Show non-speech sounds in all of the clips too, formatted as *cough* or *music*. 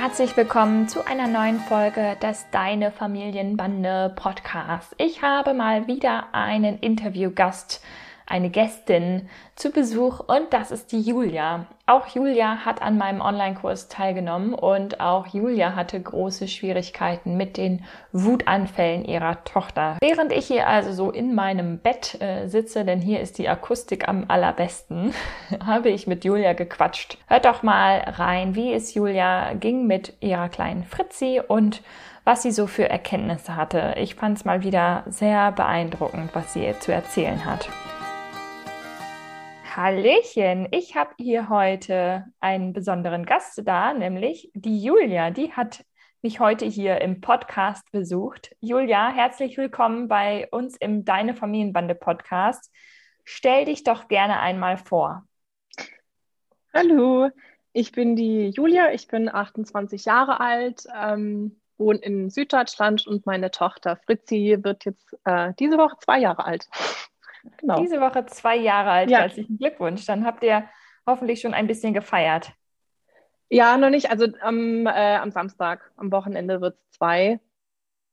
Herzlich willkommen zu einer neuen Folge des Deine Familienbande Podcast. Ich habe mal wieder einen Interviewgast eine Gästin zu Besuch und das ist die Julia. Auch Julia hat an meinem Online-Kurs teilgenommen und auch Julia hatte große Schwierigkeiten mit den Wutanfällen ihrer Tochter. Während ich hier also so in meinem Bett äh, sitze, denn hier ist die Akustik am allerbesten, *laughs* habe ich mit Julia gequatscht. Hört doch mal rein, wie es Julia ging mit ihrer kleinen Fritzi und was sie so für Erkenntnisse hatte. Ich fand es mal wieder sehr beeindruckend, was sie zu erzählen hat. Hallöchen, ich habe hier heute einen besonderen Gast da, nämlich die Julia. Die hat mich heute hier im Podcast besucht. Julia, herzlich willkommen bei uns im Deine Familienbande Podcast. Stell dich doch gerne einmal vor. Hallo, ich bin die Julia, ich bin 28 Jahre alt, ähm, wohne in Süddeutschland und meine Tochter Fritzi wird jetzt äh, diese Woche zwei Jahre alt. Genau. Diese Woche zwei Jahre alt. Ja. Herzlichen Glückwunsch. Dann habt ihr hoffentlich schon ein bisschen gefeiert. Ja, noch nicht. Also am, äh, am Samstag, am Wochenende wird es zwei.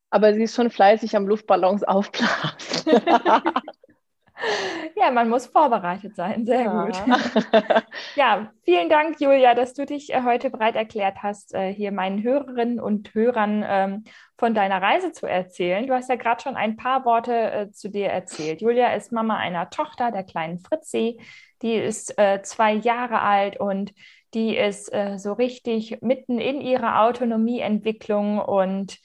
Aber sie ist schon fleißig am Luftballons aufblasen. *laughs* *laughs* *laughs* ja, man muss vorbereitet sein. Sehr ja. gut. *laughs* *laughs* ja, vielen Dank, Julia, dass du dich äh, heute bereit erklärt hast, äh, hier meinen Hörerinnen und Hörern ähm, von deiner Reise zu erzählen. Du hast ja gerade schon ein paar Worte äh, zu dir erzählt. Julia ist Mama einer Tochter, der kleinen Fritzi. Die ist zwei Jahre alt und die ist so richtig mitten in ihrer Autonomieentwicklung. Und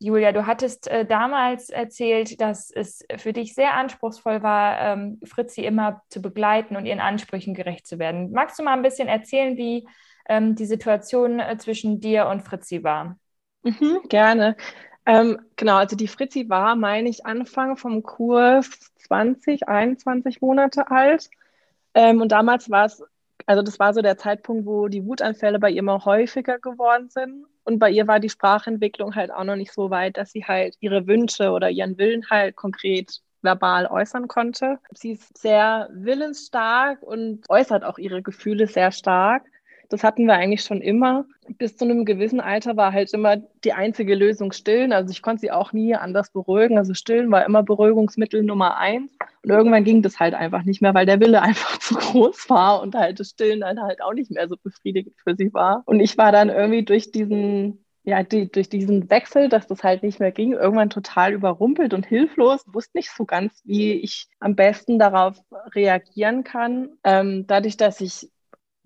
Julia, du hattest äh, damals erzählt, dass es für dich sehr anspruchsvoll war, ähm, Fritzi immer zu begleiten und ihren Ansprüchen gerecht zu werden. Magst du mal ein bisschen erzählen, wie ähm, die Situation äh, zwischen dir und Fritzi war? Mhm, gerne. Ähm, genau, also die Fritzi war, meine ich, Anfang vom Kurs 20, 21 Monate alt. Ähm, und damals war es, also das war so der Zeitpunkt, wo die Wutanfälle bei ihr immer häufiger geworden sind. Und bei ihr war die Sprachentwicklung halt auch noch nicht so weit, dass sie halt ihre Wünsche oder ihren Willen halt konkret verbal äußern konnte. Sie ist sehr willensstark und äußert auch ihre Gefühle sehr stark. Das hatten wir eigentlich schon immer. Bis zu einem gewissen Alter war halt immer die einzige Lösung stillen. Also ich konnte sie auch nie anders beruhigen. Also stillen war immer Beruhigungsmittel Nummer eins. Und irgendwann ging das halt einfach nicht mehr, weil der Wille *laughs* einfach zu groß war und halt das Stillen dann halt auch nicht mehr so befriedigend für sie war. Und ich war dann irgendwie durch diesen ja, die, durch diesen Wechsel, dass das halt nicht mehr ging, irgendwann total überrumpelt und hilflos, wusste nicht so ganz, wie ich am besten darauf reagieren kann. Ähm, dadurch, dass ich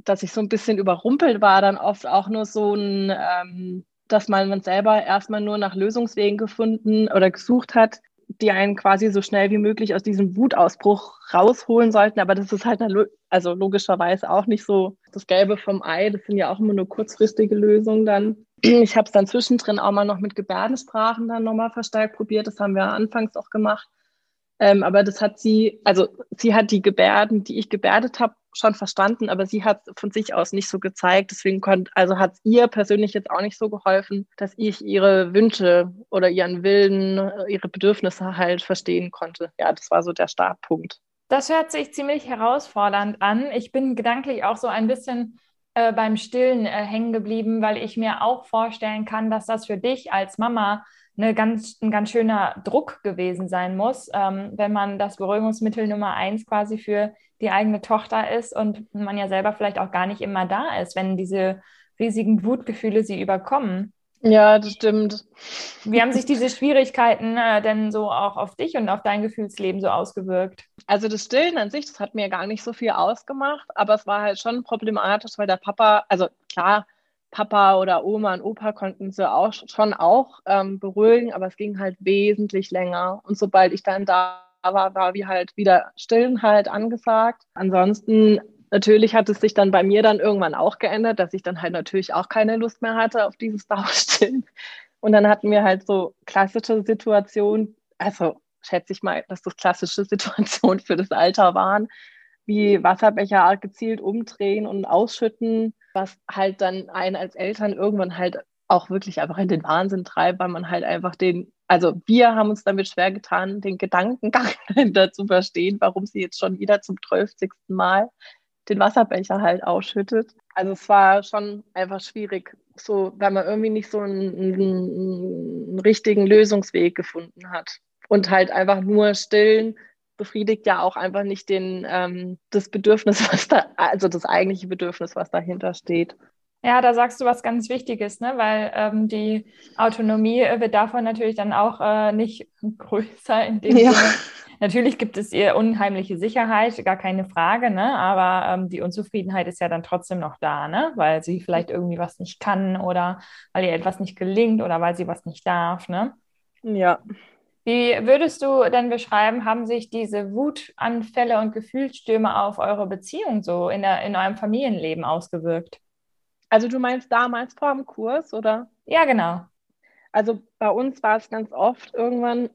dass ich so ein bisschen überrumpelt war, dann oft auch nur so ein, ähm, dass man, selber erstmal nur nach Lösungswegen gefunden oder gesucht hat, die einen quasi so schnell wie möglich aus diesem Wutausbruch rausholen sollten. Aber das ist halt also logischerweise auch nicht so das Gelbe vom Ei. Das sind ja auch immer nur kurzfristige Lösungen dann. Ich habe es dann zwischendrin auch mal noch mit Gebärdensprachen dann nochmal verstärkt probiert. Das haben wir anfangs auch gemacht. Ähm, aber das hat sie, also sie hat die Gebärden, die ich gebärdet habe, schon verstanden, aber sie hat von sich aus nicht so gezeigt. Deswegen konnte, also hat es ihr persönlich jetzt auch nicht so geholfen, dass ich ihre Wünsche oder ihren Willen, ihre Bedürfnisse halt verstehen konnte. Ja, das war so der Startpunkt. Das hört sich ziemlich herausfordernd an. Ich bin gedanklich auch so ein bisschen äh, beim Stillen äh, hängen geblieben, weil ich mir auch vorstellen kann, dass das für dich als Mama eine ganz, ein ganz schöner Druck gewesen sein muss, ähm, wenn man das Beruhigungsmittel Nummer eins quasi für die eigene Tochter ist und man ja selber vielleicht auch gar nicht immer da ist, wenn diese riesigen Wutgefühle sie überkommen. Ja, das stimmt. Wie haben sich diese Schwierigkeiten äh, denn so auch auf dich und auf dein Gefühlsleben so ausgewirkt? Also das Stillen an sich, das hat mir gar nicht so viel ausgemacht, aber es war halt schon problematisch, weil der Papa, also klar, Papa oder Oma und Opa konnten sie auch schon auch ähm, beruhigen, aber es ging halt wesentlich länger. Und sobald ich dann da war, war wie halt wieder Stillen halt angesagt. Ansonsten natürlich hat es sich dann bei mir dann irgendwann auch geändert, dass ich dann halt natürlich auch keine Lust mehr hatte auf dieses *laughs* Dauerstillen. Und dann hatten wir halt so klassische Situationen, also schätze ich mal, dass das klassische *laughs* Situationen für das Alter waren, wie Wasserbecher gezielt umdrehen und ausschütten, was halt dann einen als Eltern irgendwann halt auch wirklich einfach in den Wahnsinn treibt, weil man halt einfach den, also wir haben uns damit schwer getan, den Gedankengang *laughs* dahinter zu verstehen, warum sie jetzt schon wieder zum 12. Mal den Wasserbecher halt ausschüttet. Also es war schon einfach schwierig, so, weil man irgendwie nicht so einen, einen, einen richtigen Lösungsweg gefunden hat. Und halt einfach nur stillen befriedigt ja auch einfach nicht den, ähm, das Bedürfnis, was da, also das eigentliche Bedürfnis, was dahinter steht. Ja, da sagst du was ganz Wichtiges, ne? weil ähm, die Autonomie wird davon natürlich dann auch äh, nicht *laughs* größer in dem ja. Sinne. Natürlich gibt es ihr unheimliche Sicherheit, gar keine Frage, ne? aber ähm, die Unzufriedenheit ist ja dann trotzdem noch da, ne? weil sie vielleicht irgendwie was nicht kann oder weil ihr etwas nicht gelingt oder weil sie was nicht darf. Ne? Ja. Wie würdest du denn beschreiben, haben sich diese Wutanfälle und Gefühlsstürme auf eure Beziehung so in, der, in eurem Familienleben ausgewirkt? Also du meinst damals vor dem Kurs, oder? Ja, genau. Also bei uns war es ganz oft irgendwann,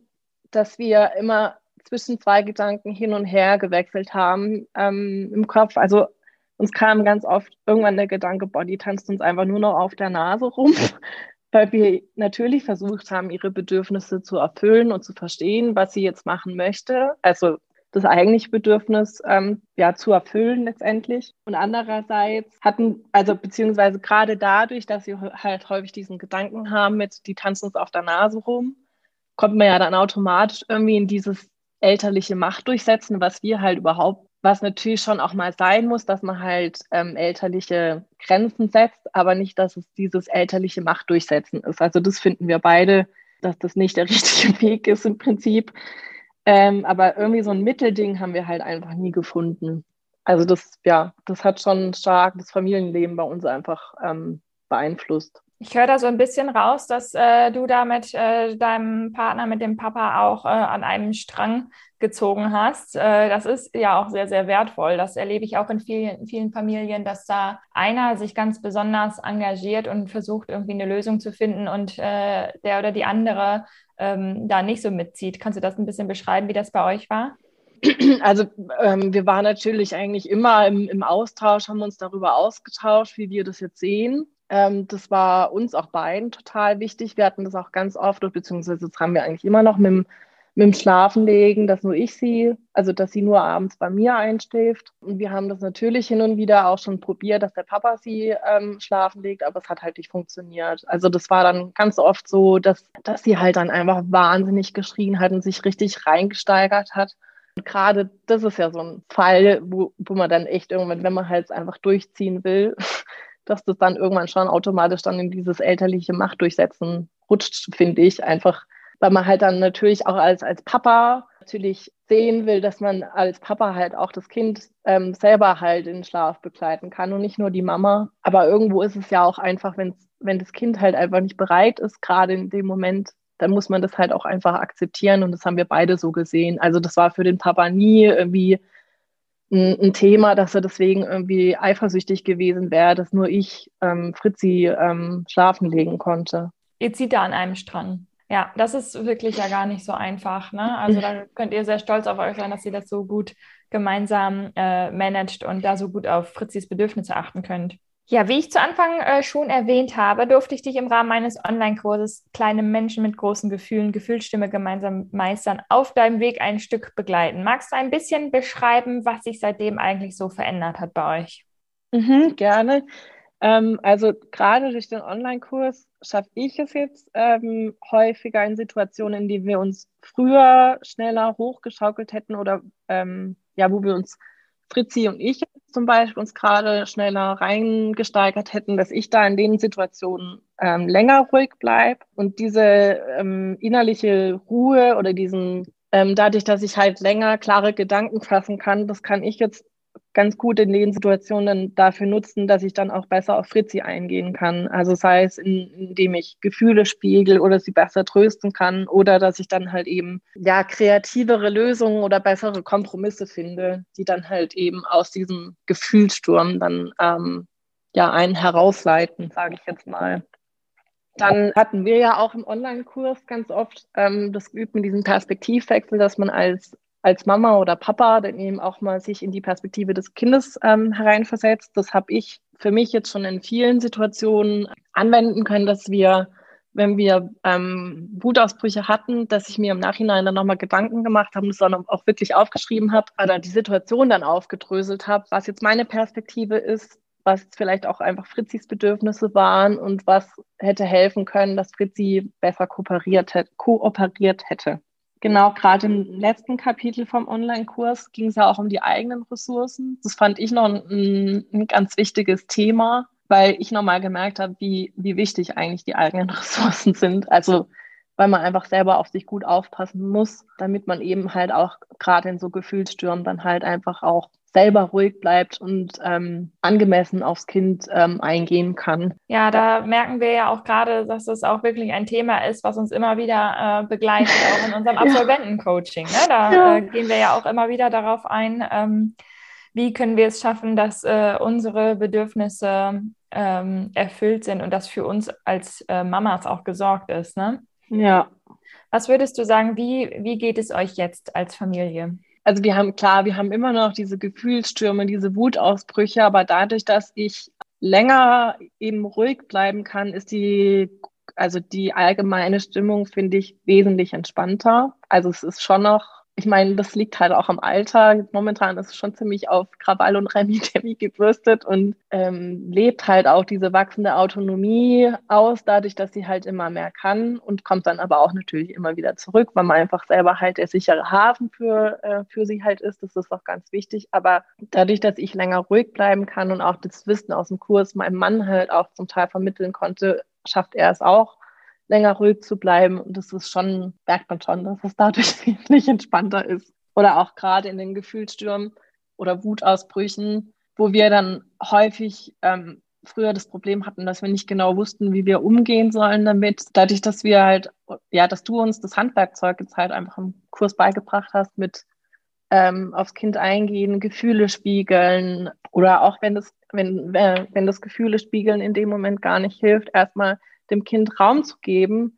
dass wir immer zwischen zwei Gedanken hin und her gewechselt haben ähm, im Kopf. Also uns kam ganz oft irgendwann der Gedanke, boah, die tanzt uns einfach nur noch auf der Nase rum, *laughs* weil wir natürlich versucht haben, ihre Bedürfnisse zu erfüllen und zu verstehen, was sie jetzt machen möchte. Also das eigentliche Bedürfnis ähm, ja, zu erfüllen letztendlich. Und andererseits hatten, also beziehungsweise gerade dadurch, dass sie halt häufig diesen Gedanken haben mit, die tanzen uns auf der Nase rum, kommt man ja dann automatisch irgendwie in dieses elterliche Macht durchsetzen, was wir halt überhaupt, was natürlich schon auch mal sein muss, dass man halt ähm, elterliche Grenzen setzt, aber nicht, dass es dieses elterliche Macht durchsetzen ist. Also das finden wir beide, dass das nicht der *laughs* richtige Weg ist im Prinzip. Ähm, aber irgendwie so ein Mittelding haben wir halt einfach nie gefunden. Also das, ja, das hat schon stark das Familienleben bei uns einfach ähm, beeinflusst. Ich höre da so ein bisschen raus, dass äh, du da mit äh, deinem Partner, mit dem Papa auch äh, an einem Strang gezogen hast. Äh, das ist ja auch sehr, sehr wertvoll. Das erlebe ich auch in vielen, vielen Familien, dass da einer sich ganz besonders engagiert und versucht, irgendwie eine Lösung zu finden und äh, der oder die andere ähm, da nicht so mitzieht. Kannst du das ein bisschen beschreiben, wie das bei euch war? Also ähm, wir waren natürlich eigentlich immer im, im, Austausch, haben uns darüber ausgetauscht, wie wir das jetzt sehen. Ähm, das war uns auch beiden total wichtig. Wir hatten das auch ganz oft, beziehungsweise das haben wir eigentlich immer noch mit dem mit dem Schlafenlegen, dass nur ich sie, also dass sie nur abends bei mir einschläft. Und wir haben das natürlich hin und wieder auch schon probiert, dass der Papa sie ähm, schlafen legt, aber es hat halt nicht funktioniert. Also das war dann ganz oft so, dass, dass sie halt dann einfach wahnsinnig geschrien hat und sich richtig reingesteigert hat. Und gerade das ist ja so ein Fall, wo, wo man dann echt irgendwann, wenn man halt einfach durchziehen will, *laughs* dass das dann irgendwann schon automatisch dann in dieses elterliche Machtdurchsetzen rutscht, finde ich. Einfach weil man halt dann natürlich auch als, als Papa natürlich sehen will, dass man als Papa halt auch das Kind ähm, selber halt in Schlaf begleiten kann und nicht nur die Mama. Aber irgendwo ist es ja auch einfach, wenn wenn das Kind halt einfach nicht bereit ist, gerade in dem Moment, dann muss man das halt auch einfach akzeptieren und das haben wir beide so gesehen. Also das war für den Papa nie irgendwie ein, Thema, dass er deswegen irgendwie eifersüchtig gewesen wäre, dass nur ich ähm, Fritzi ähm, schlafen legen konnte. Ihr zieht da an einem Strang. Ja, das ist wirklich ja gar nicht so einfach. Ne? Also da könnt ihr sehr stolz auf euch sein, dass ihr das so gut gemeinsam äh, managt und da so gut auf Fritzis Bedürfnisse achten könnt. Ja, wie ich zu Anfang äh, schon erwähnt habe, durfte ich dich im Rahmen meines Online-Kurses Kleine Menschen mit großen Gefühlen, Gefühlsstimme gemeinsam meistern, auf deinem Weg ein Stück begleiten. Magst du ein bisschen beschreiben, was sich seitdem eigentlich so verändert hat bei euch? Mhm, gerne. Ähm, also gerade durch den Online-Kurs schaffe ich es jetzt ähm, häufiger in Situationen, in denen wir uns früher schneller hochgeschaukelt hätten oder ähm, ja, wo wir uns Fritzi und ich zum Beispiel uns gerade schneller reingesteigert hätten, dass ich da in den Situationen ähm, länger ruhig bleibe und diese ähm, innerliche Ruhe oder diesen ähm, dadurch, dass ich halt länger klare Gedanken fassen kann, das kann ich jetzt ganz gut in den Situationen dafür nutzen, dass ich dann auch besser auf Fritzi eingehen kann. Also sei es, in, indem ich Gefühle spiegel oder sie besser trösten kann oder dass ich dann halt eben ja kreativere Lösungen oder bessere Kompromisse finde, die dann halt eben aus diesem Gefühlssturm dann ähm, ja einen herausleiten, sage ich jetzt mal. Dann hatten wir ja auch im Online-Kurs ganz oft ähm, das geübt mit diesem Perspektivwechsel, dass man als, als Mama oder Papa dann eben auch mal sich in die Perspektive des Kindes ähm, hereinversetzt. Das habe ich für mich jetzt schon in vielen Situationen anwenden können, dass wir, wenn wir ähm, Wutausbrüche hatten, dass ich mir im Nachhinein dann nochmal Gedanken gemacht habe es dann auch wirklich aufgeschrieben habe oder die Situation dann aufgedröselt habe, was jetzt meine Perspektive ist, was vielleicht auch einfach Fritzis Bedürfnisse waren und was hätte helfen können, dass Fritzi besser kooperiert, kooperiert hätte. Genau, gerade im letzten Kapitel vom Online-Kurs ging es ja auch um die eigenen Ressourcen. Das fand ich noch ein, ein ganz wichtiges Thema, weil ich nochmal gemerkt habe, wie, wie wichtig eigentlich die eigenen *laughs* Ressourcen sind. Also weil man einfach selber auf sich gut aufpassen muss, damit man eben halt auch gerade in so Gefühlsstürmen dann halt einfach auch selber ruhig bleibt und ähm, angemessen aufs Kind ähm, eingehen kann. Ja, da merken wir ja auch gerade, dass es auch wirklich ein Thema ist, was uns immer wieder äh, begleitet, auch in unserem *laughs* Absolventencoaching. Ne? Da ja. äh, gehen wir ja auch immer wieder darauf ein, ähm, wie können wir es schaffen, dass äh, unsere Bedürfnisse ähm, erfüllt sind und dass für uns als äh, Mamas auch gesorgt ist. Ne? Ja. Was würdest du sagen, wie, wie geht es euch jetzt als Familie? Also wir haben klar, wir haben immer noch diese Gefühlsstürme, diese Wutausbrüche, aber dadurch, dass ich länger eben ruhig bleiben kann, ist die, also die allgemeine Stimmung, finde ich, wesentlich entspannter. Also es ist schon noch ich meine, das liegt halt auch am Alter. Momentan ist es schon ziemlich auf Krawall und Remi-Demi *laughs* gebürstet und ähm, lebt halt auch diese wachsende Autonomie aus, dadurch, dass sie halt immer mehr kann und kommt dann aber auch natürlich immer wieder zurück, weil man einfach selber halt der sichere Hafen für, äh, für sie halt ist. Das ist auch ganz wichtig. Aber dadurch, dass ich länger ruhig bleiben kann und auch das Wissen aus dem Kurs meinem Mann halt auch zum Teil vermitteln konnte, schafft er es auch, länger ruhig zu bleiben. Und das ist schon, merkt man schon, dass es dadurch *laughs* wesentlich entspannter ist. Oder auch gerade in den Gefühlsstürmen oder Wutausbrüchen, wo wir dann häufig ähm, früher das Problem hatten, dass wir nicht genau wussten, wie wir umgehen sollen damit. Dadurch, dass wir halt, ja, dass du uns das Handwerkzeug jetzt halt einfach im Kurs beigebracht hast mit ähm, aufs Kind eingehen, Gefühle spiegeln oder auch wenn das, wenn, wenn das Gefühle spiegeln in dem Moment gar nicht hilft, erstmal dem Kind Raum zu geben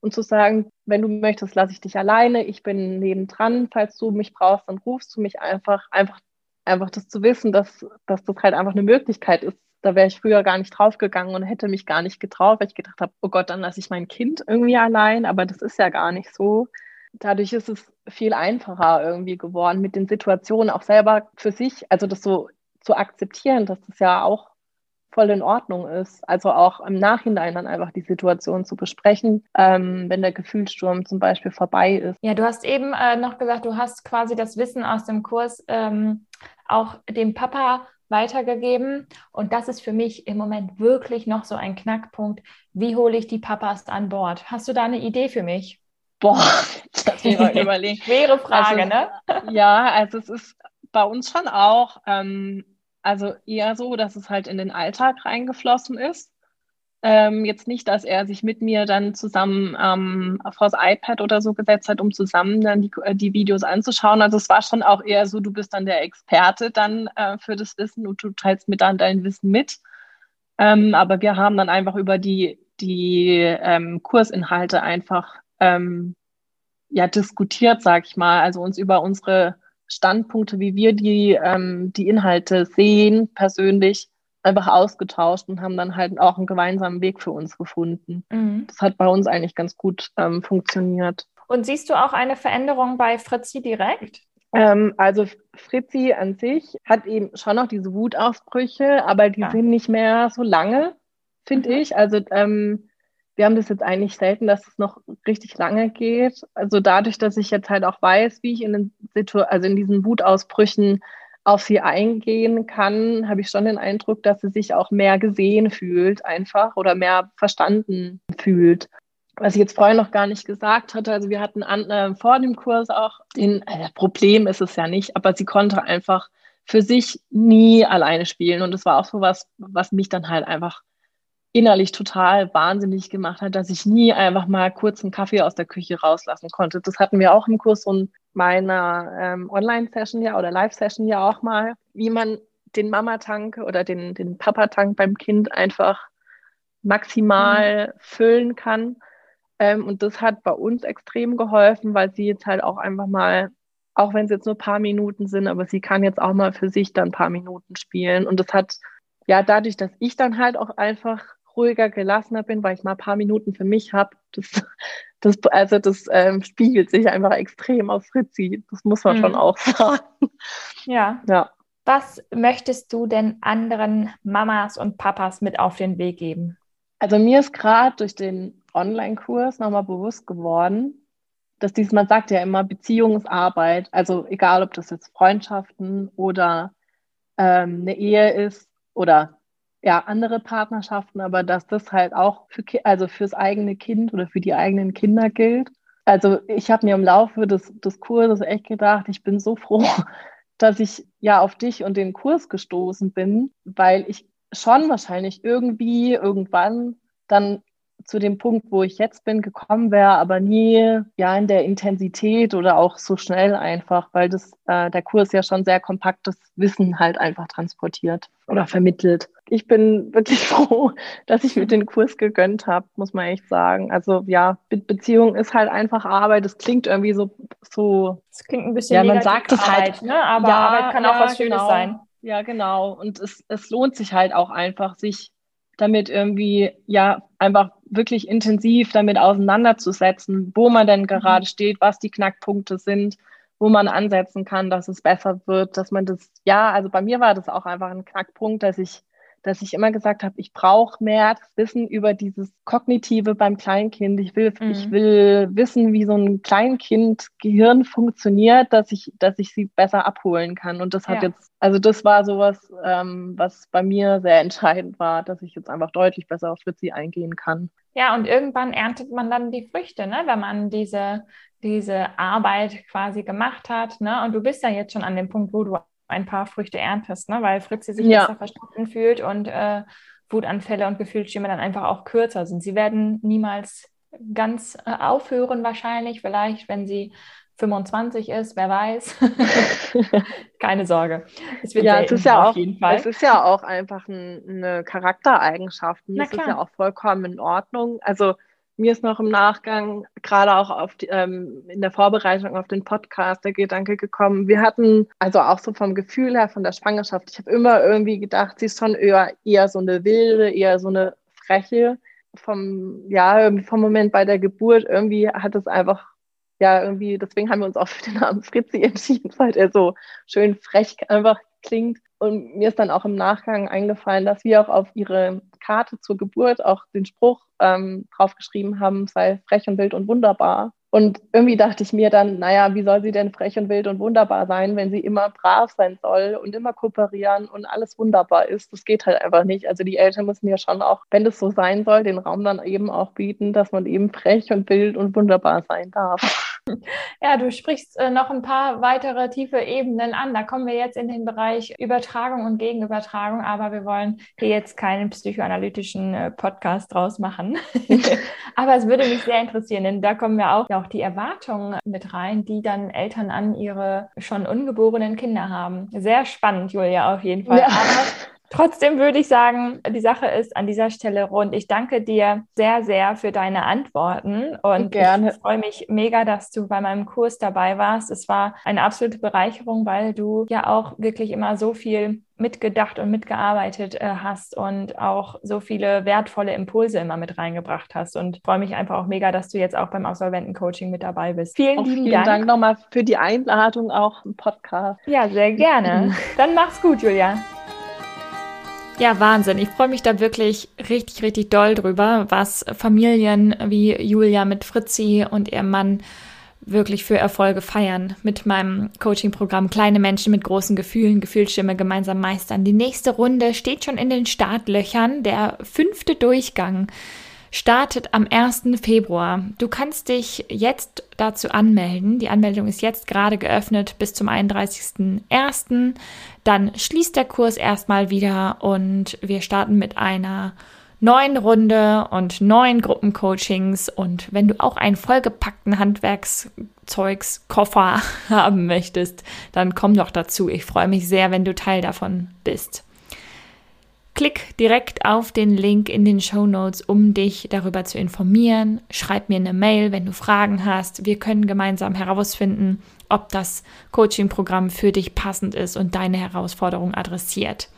und zu sagen, wenn du möchtest, lasse ich dich alleine, ich bin nebendran, falls du mich brauchst, dann rufst du mich einfach, einfach, einfach das zu wissen, dass, dass das halt einfach eine Möglichkeit ist. Da wäre ich früher gar nicht draufgegangen und hätte mich gar nicht getraut, weil ich gedacht habe, oh Gott, dann lasse ich mein Kind irgendwie allein, aber das ist ja gar nicht so. Dadurch ist es viel einfacher irgendwie geworden, mit den Situationen auch selber für sich, also das so zu akzeptieren, dass das ja auch voll in Ordnung ist. Also auch im Nachhinein dann einfach die Situation zu besprechen, ähm, wenn der Gefühlssturm zum Beispiel vorbei ist. Ja, du hast eben äh, noch gesagt, du hast quasi das Wissen aus dem Kurs ähm, auch dem Papa weitergegeben. Und das ist für mich im Moment wirklich noch so ein Knackpunkt. Wie hole ich die Papas an Bord? Hast du da eine Idee für mich? Boah, *laughs* das ich mal *laughs* überlegen. Schwere Frage, also, ne? Ja, also es ist bei uns schon auch ähm, also eher so, dass es halt in den Alltag reingeflossen ist. Ähm, jetzt nicht, dass er sich mit mir dann zusammen ähm, vor das iPad oder so gesetzt hat, um zusammen dann die, äh, die Videos anzuschauen. Also es war schon auch eher so, du bist dann der Experte dann äh, für das Wissen und du teilst mir dann dein Wissen mit. Ähm, aber wir haben dann einfach über die, die ähm, Kursinhalte einfach ähm, ja diskutiert, sag ich mal, also uns über unsere Standpunkte, wie wir die, ähm, die Inhalte sehen, persönlich einfach ausgetauscht und haben dann halt auch einen gemeinsamen Weg für uns gefunden. Mhm. Das hat bei uns eigentlich ganz gut ähm, funktioniert. Und siehst du auch eine Veränderung bei Fritzi direkt? Ähm, also Fritzi an sich hat eben schon noch diese Wutausbrüche, aber die ja. sind nicht mehr so lange, finde mhm. ich. Also ähm, wir haben das jetzt eigentlich selten, dass es noch richtig lange geht. Also dadurch, dass ich jetzt halt auch weiß, wie ich in den Situ also in diesen Wutausbrüchen auf sie eingehen kann, habe ich schon den Eindruck, dass sie sich auch mehr gesehen fühlt einfach oder mehr verstanden fühlt. Was ich jetzt vorher noch gar nicht gesagt hatte, also wir hatten an, äh, vor dem Kurs auch den, äh, Problem ist es ja nicht, aber sie konnte einfach für sich nie alleine spielen und das war auch so was, was mich dann halt einfach innerlich total wahnsinnig gemacht hat, dass ich nie einfach mal kurz einen Kaffee aus der Küche rauslassen konnte. Das hatten wir auch im Kurs und meiner ähm, Online-Session ja oder Live-Session ja auch mal, wie man den Mama-Tank oder den, den Papa-Tank beim Kind einfach maximal mhm. füllen kann. Ähm, und das hat bei uns extrem geholfen, weil sie jetzt halt auch einfach mal, auch wenn es jetzt nur ein paar Minuten sind, aber sie kann jetzt auch mal für sich dann ein paar Minuten spielen. Und das hat, ja, dadurch, dass ich dann halt auch einfach ruhiger, gelassener bin, weil ich mal ein paar Minuten für mich habe, das, *laughs* das, also das ähm, spiegelt sich einfach extrem auf Fritzi. Das muss man mhm. schon auch sagen. Ja. Ja. Was möchtest du denn anderen Mamas und Papas mit auf den Weg geben? Also mir ist gerade durch den Online-Kurs nochmal bewusst geworden, dass dies, man sagt ja immer Beziehungsarbeit, also egal ob das jetzt Freundschaften oder ähm, eine Ehe ist oder ja andere Partnerschaften, aber dass das halt auch für also fürs eigene Kind oder für die eigenen Kinder gilt. Also ich habe mir im Laufe des, des Kurses echt gedacht, ich bin so *laughs* froh, dass ich ja auf dich und den Kurs gestoßen bin, weil ich schon wahrscheinlich irgendwie irgendwann dann zu dem Punkt, wo ich jetzt bin, gekommen wäre, aber nie ja in der Intensität oder auch so schnell einfach, weil das äh, der Kurs ja schon sehr kompaktes Wissen halt einfach transportiert oder vermittelt. Ich bin *laughs* wirklich froh, dass ich mir den Kurs gegönnt habe, muss man echt sagen. Also ja, Be Beziehung ist halt einfach Arbeit. Das klingt irgendwie so so. Es klingt ein bisschen ja, man sagt es halt, ne? Aber ja, Arbeit kann ja, auch was Schönes genau. sein. Ja, genau. Und es, es lohnt sich halt auch einfach, sich damit irgendwie ja einfach wirklich intensiv damit auseinanderzusetzen, wo man denn gerade mhm. steht, was die Knackpunkte sind, wo man ansetzen kann, dass es besser wird, dass man das, ja, also bei mir war das auch einfach ein Knackpunkt, dass ich dass ich immer gesagt habe, ich brauche mehr Wissen über dieses Kognitive beim Kleinkind. Ich will, mhm. ich will wissen, wie so ein Kleinkind Gehirn funktioniert, dass ich, dass ich sie besser abholen kann. Und das hat ja. jetzt, also das war sowas, ähm, was bei mir sehr entscheidend war, dass ich jetzt einfach deutlich besser auf Fritzi eingehen kann. Ja, und irgendwann erntet man dann die Früchte, ne? wenn man diese, diese Arbeit quasi gemacht hat. Ne? Und du bist ja jetzt schon an dem Punkt, wo du ein paar Früchte erntest, ne? weil Fritzi sich ja. besser verstanden fühlt und äh, Wutanfälle und Gefühlsstimme dann einfach auch kürzer sind. Sie werden niemals ganz äh, aufhören wahrscheinlich, vielleicht wenn sie 25 ist, wer weiß. *laughs* Keine Sorge. Es wird ja, es ist ja auch, Es ist ja auch einfach ein, eine Charaktereigenschaft. das ist ja auch vollkommen in Ordnung. Also mir ist noch im Nachgang, gerade auch die, ähm, in der Vorbereitung auf den Podcast, der Gedanke gekommen. Wir hatten, also auch so vom Gefühl her, von der Schwangerschaft, ich habe immer irgendwie gedacht, sie ist schon eher, eher so eine wilde, eher so eine freche. Vom, ja, vom Moment bei der Geburt, irgendwie hat es einfach, ja, irgendwie, deswegen haben wir uns auch für den Namen Fritzi entschieden, weil er so schön frech einfach klingt. Und mir ist dann auch im Nachgang eingefallen, dass wir auch auf ihre Karte zur Geburt auch den Spruch ähm, draufgeschrieben haben, sei frech und wild und wunderbar. Und irgendwie dachte ich mir dann, naja, wie soll sie denn frech und wild und wunderbar sein, wenn sie immer brav sein soll und immer kooperieren und alles wunderbar ist? Das geht halt einfach nicht. Also die Eltern müssen ja schon auch, wenn das so sein soll, den Raum dann eben auch bieten, dass man eben frech und wild und wunderbar sein darf. *laughs* Ja, du sprichst äh, noch ein paar weitere tiefe Ebenen an. Da kommen wir jetzt in den Bereich Übertragung und Gegenübertragung, aber wir wollen hier jetzt keinen psychoanalytischen äh, Podcast draus machen. *laughs* *laughs* aber es würde mich sehr interessieren, denn da kommen ja auch, auch die Erwartungen mit rein, die dann Eltern an ihre schon ungeborenen Kinder haben. Sehr spannend, Julia, auf jeden Fall. Ja. Aber Trotzdem würde ich sagen, die Sache ist an dieser Stelle rund. Ich danke dir sehr, sehr für deine Antworten und Gerne. ich freue mich mega, dass du bei meinem Kurs dabei warst. Es war eine absolute Bereicherung, weil du ja auch wirklich immer so viel mitgedacht und mitgearbeitet äh, hast und auch so viele wertvolle Impulse immer mit reingebracht hast. Und freue mich einfach auch mega, dass du jetzt auch beim Absolventencoaching mit dabei bist. Vielen auch lieben vielen Dank. Dank nochmal für die Einladung auch im Podcast. Ja, sehr gerne. *laughs* Dann mach's gut, Julia. Ja, Wahnsinn. Ich freue mich da wirklich richtig, richtig doll drüber, was Familien wie Julia mit Fritzi und ihrem Mann wirklich für Erfolge feiern mit meinem Coaching-Programm Kleine Menschen mit großen Gefühlen, Gefühlsstimme gemeinsam meistern. Die nächste Runde steht schon in den Startlöchern, der fünfte Durchgang startet am 1. Februar. Du kannst dich jetzt dazu anmelden. Die Anmeldung ist jetzt gerade geöffnet bis zum 31.01. Dann schließt der Kurs erstmal wieder und wir starten mit einer neuen Runde und neuen Gruppencoachings. Und wenn du auch einen vollgepackten Handwerkszeugskoffer *laughs* haben möchtest, dann komm doch dazu. Ich freue mich sehr, wenn du Teil davon bist. Klick direkt auf den Link in den Show Notes, um dich darüber zu informieren. Schreib mir eine Mail, wenn du Fragen hast. Wir können gemeinsam herausfinden, ob das Coaching-Programm für dich passend ist und deine Herausforderung adressiert.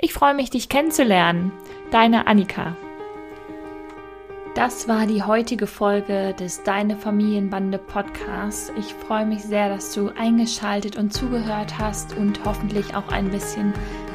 Ich freue mich, dich kennenzulernen. Deine Annika. Das war die heutige Folge des Deine Familienbande Podcasts. Ich freue mich sehr, dass du eingeschaltet und zugehört hast und hoffentlich auch ein bisschen